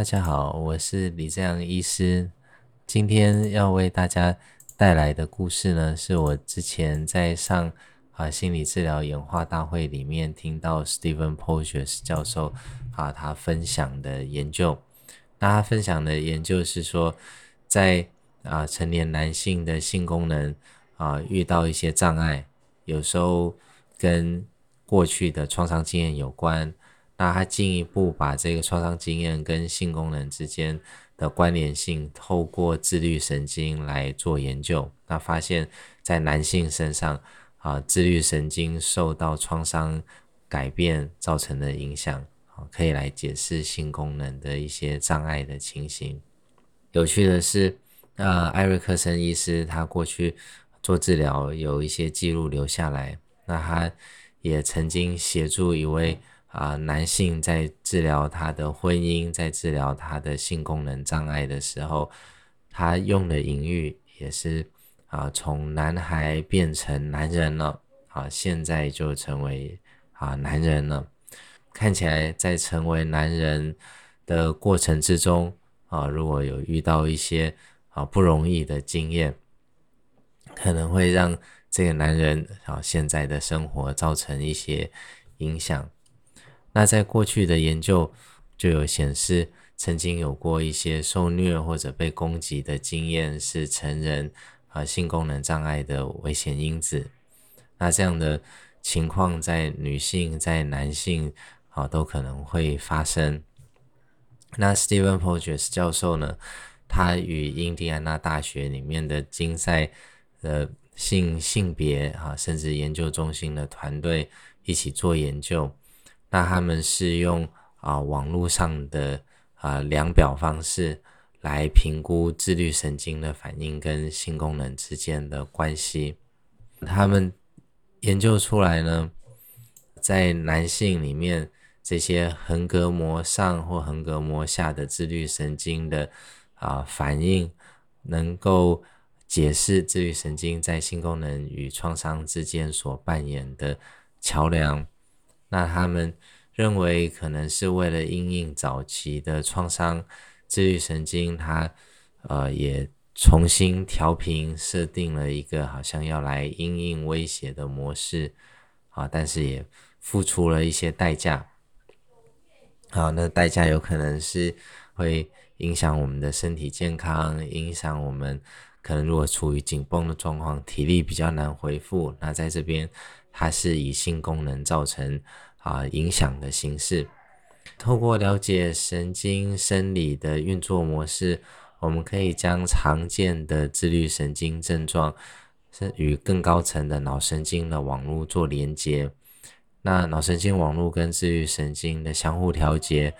大家好，我是李正阳医师。今天要为大家带来的故事呢，是我之前在上啊心理治疗演化大会里面听到 Stephen Porges 教授啊他分享的研究。那他分享的研究是说，在啊成年男性的性功能啊遇到一些障碍，有时候跟过去的创伤经验有关。那他进一步把这个创伤经验跟性功能之间的关联性，透过自律神经来做研究。那发现，在男性身上，啊，自律神经受到创伤改变造成的影响，可以来解释性功能的一些障碍的情形。有趣的是，呃，艾瑞克森医师他过去做治疗有一些记录留下来。那他也曾经协助一位。啊，男性在治疗他的婚姻，在治疗他的性功能障碍的时候，他用的隐喻也是啊，从男孩变成男人了啊，现在就成为啊男人了。看起来在成为男人的过程之中啊，如果有遇到一些啊不容易的经验，可能会让这个男人啊现在的生活造成一些影响。那在过去的研究就有显示，曾经有过一些受虐或者被攻击的经验，是成人啊性功能障碍的危险因子。那这样的情况在女性、在男性啊都可能会发生。那 Stephen Porges 教授呢，他与印第安纳大学里面的竞赛的性性别啊甚至研究中心的团队一起做研究。那他们是用啊网络上的啊量表方式来评估自律神经的反应跟性功能之间的关系。他们研究出来呢，在男性里面，这些横膈膜上或横膈膜下的自律神经的啊反应，能够解释自律神经在性功能与创伤之间所扮演的桥梁。那他们认为，可能是为了因应早期的创伤，自律神经它呃也重新调频，设定了一个好像要来因应威胁的模式啊，但是也付出了一些代价。好，那代价有可能是会影响我们的身体健康，影响我们可能如果处于紧绷的状况，体力比较难恢复。那在这边。它是以性功能造成啊影响的形式。透过了解神经生理的运作模式，我们可以将常见的自律神经症状是与更高层的脑神经的网络做连接。那脑神经网络跟自律神经的相互调节，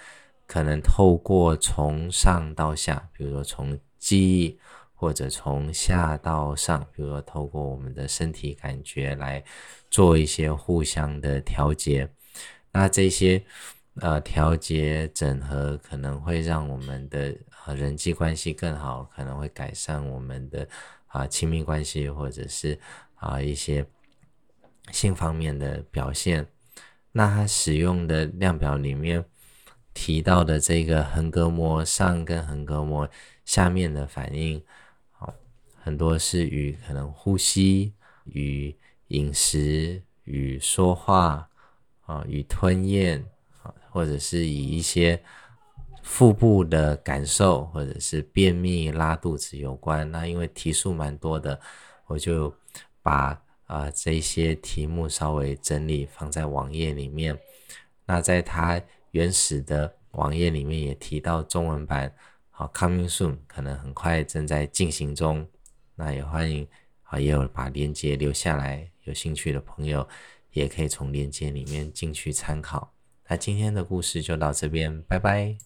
可能透过从上到下，比如说从记忆。或者从下到上，比如说透过我们的身体感觉来做一些互相的调节，那这些呃调节整合可能会让我们的呃人际关系更好，可能会改善我们的啊亲密关系或者是啊一些性方面的表现。那它使用的量表里面提到的这个横膈膜上跟横膈膜下面的反应。很多是与可能呼吸、与饮食、与说话啊、与吞咽啊，或者是以一些腹部的感受，或者是便秘、拉肚子有关。那因为题数蛮多的，我就把啊这些题目稍微整理放在网页里面。那在它原始的网页里面也提到中文版，好，coming soon，可能很快正在进行中。那也欢迎啊，也有把链接留下来，有兴趣的朋友也可以从链接里面进去参考。那今天的故事就到这边，拜拜。